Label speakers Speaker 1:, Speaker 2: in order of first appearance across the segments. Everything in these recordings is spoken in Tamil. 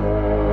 Speaker 1: Thank you.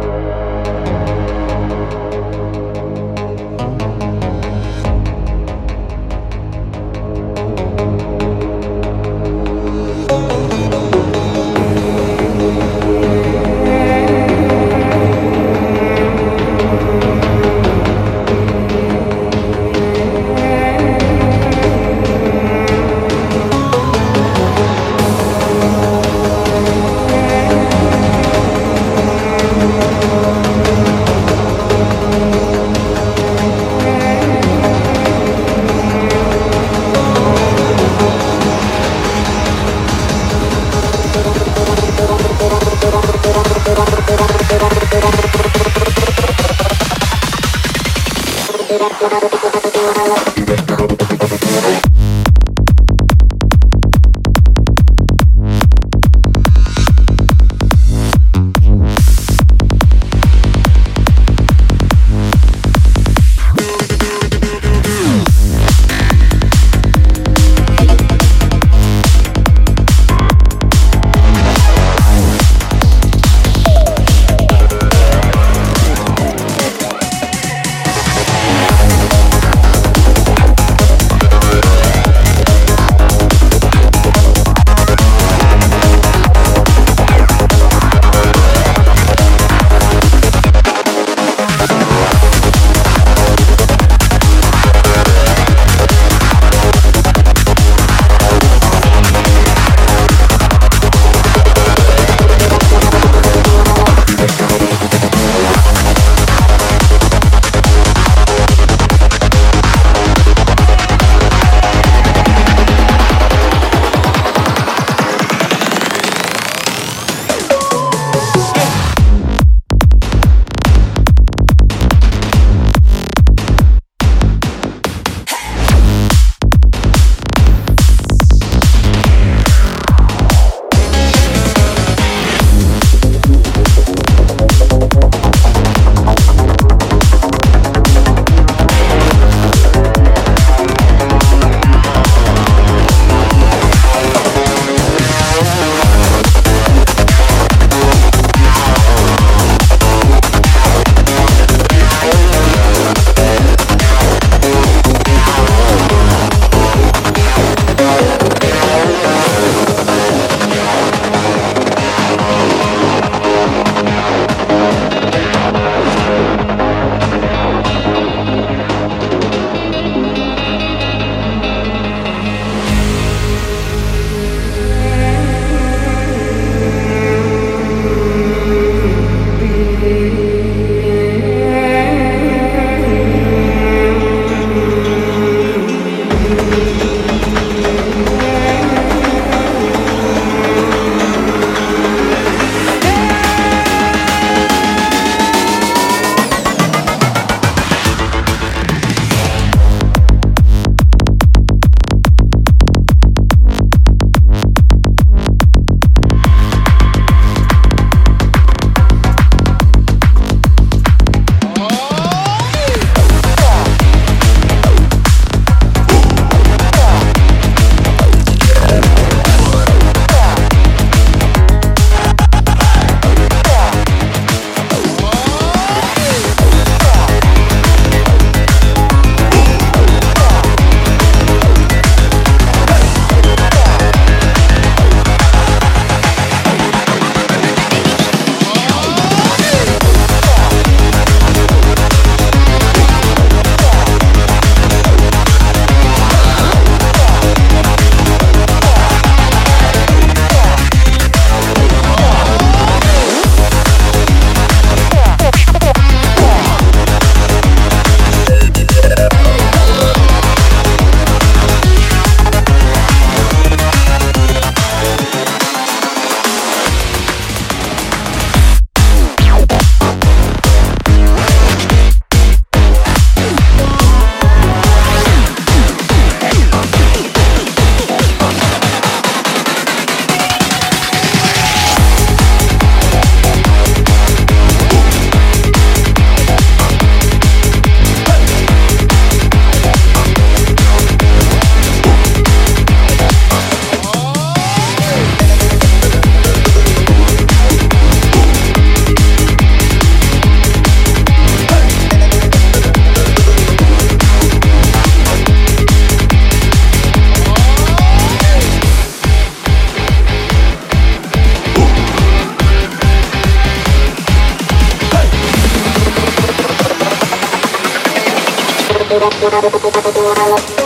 Speaker 1: Thank you.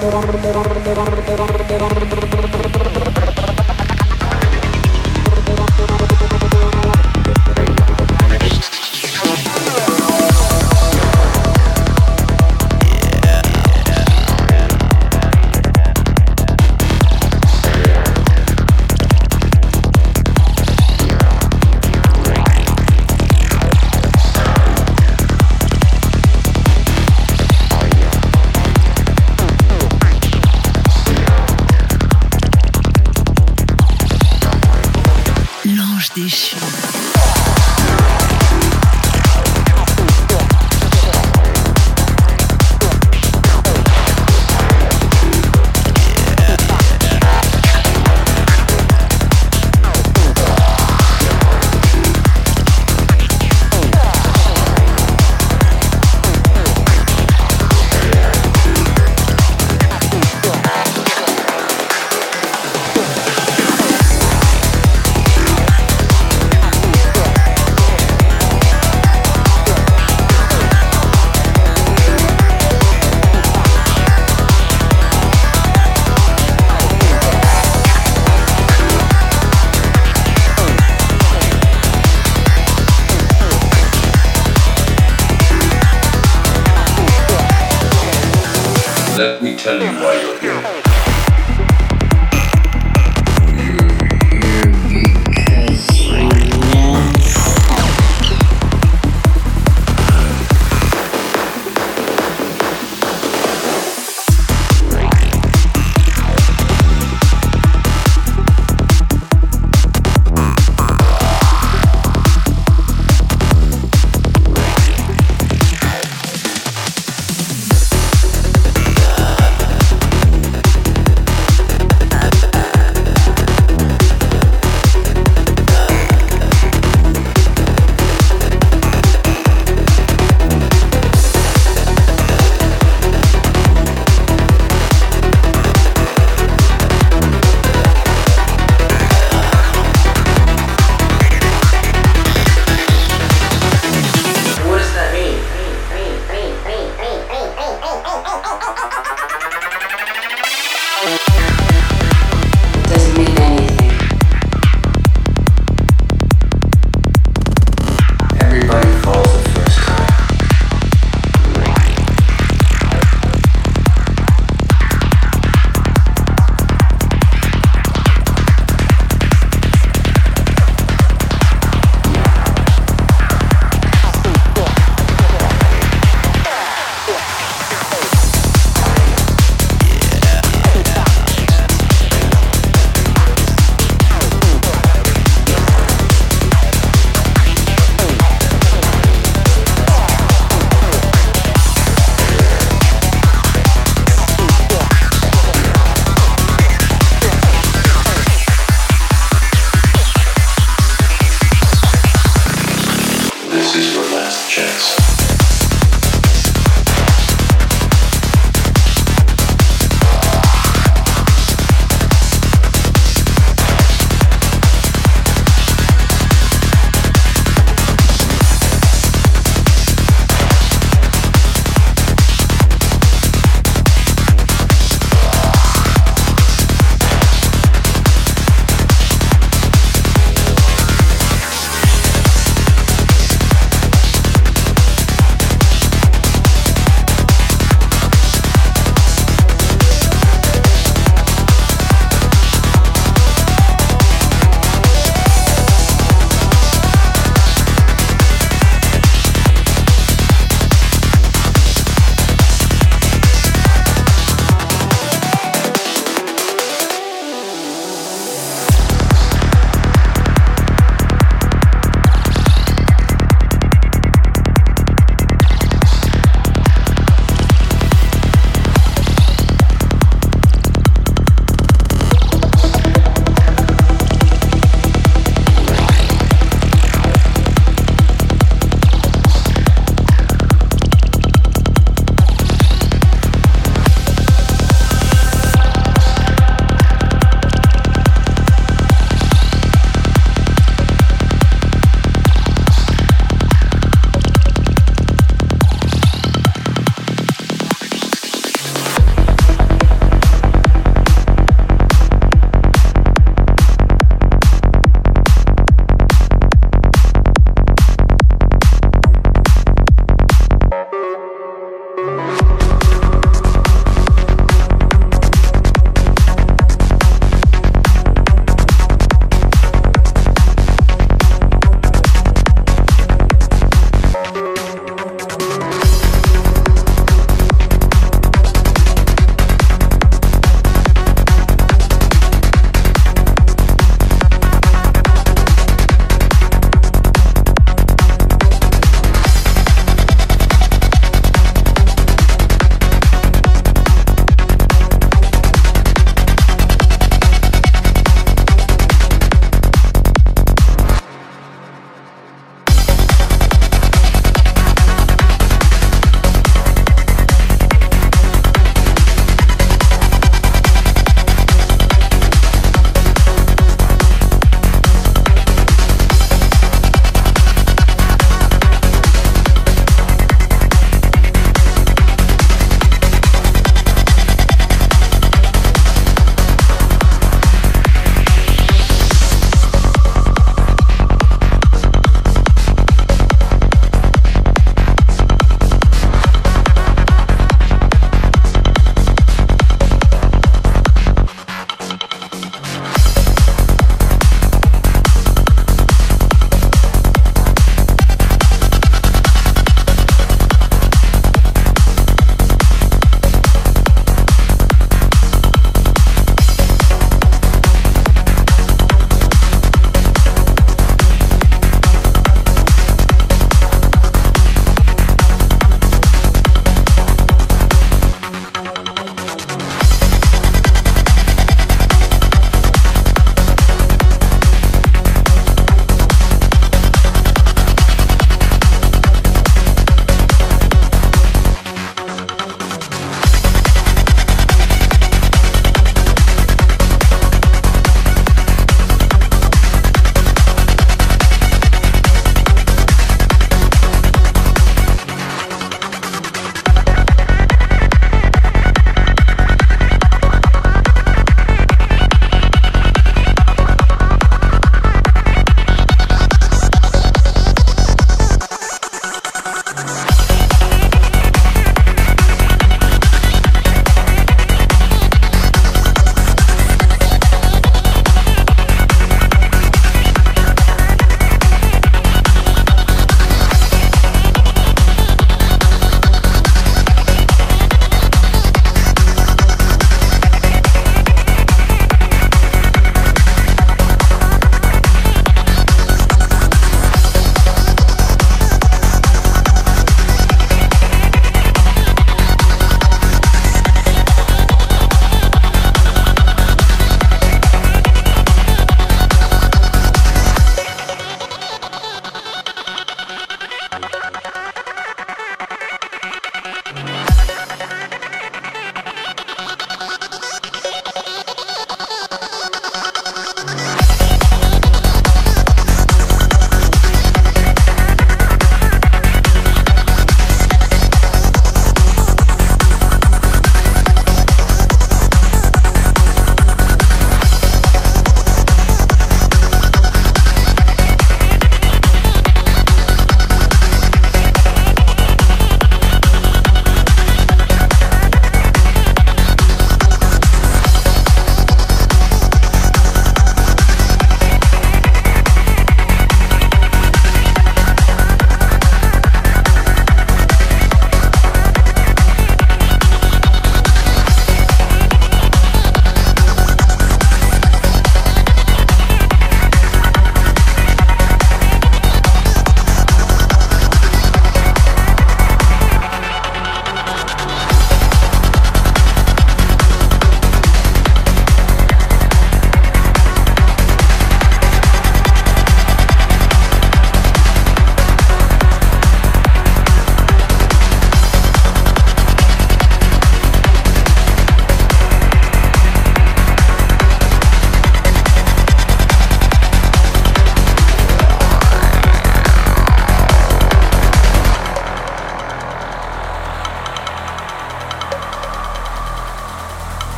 Speaker 1: ஒரு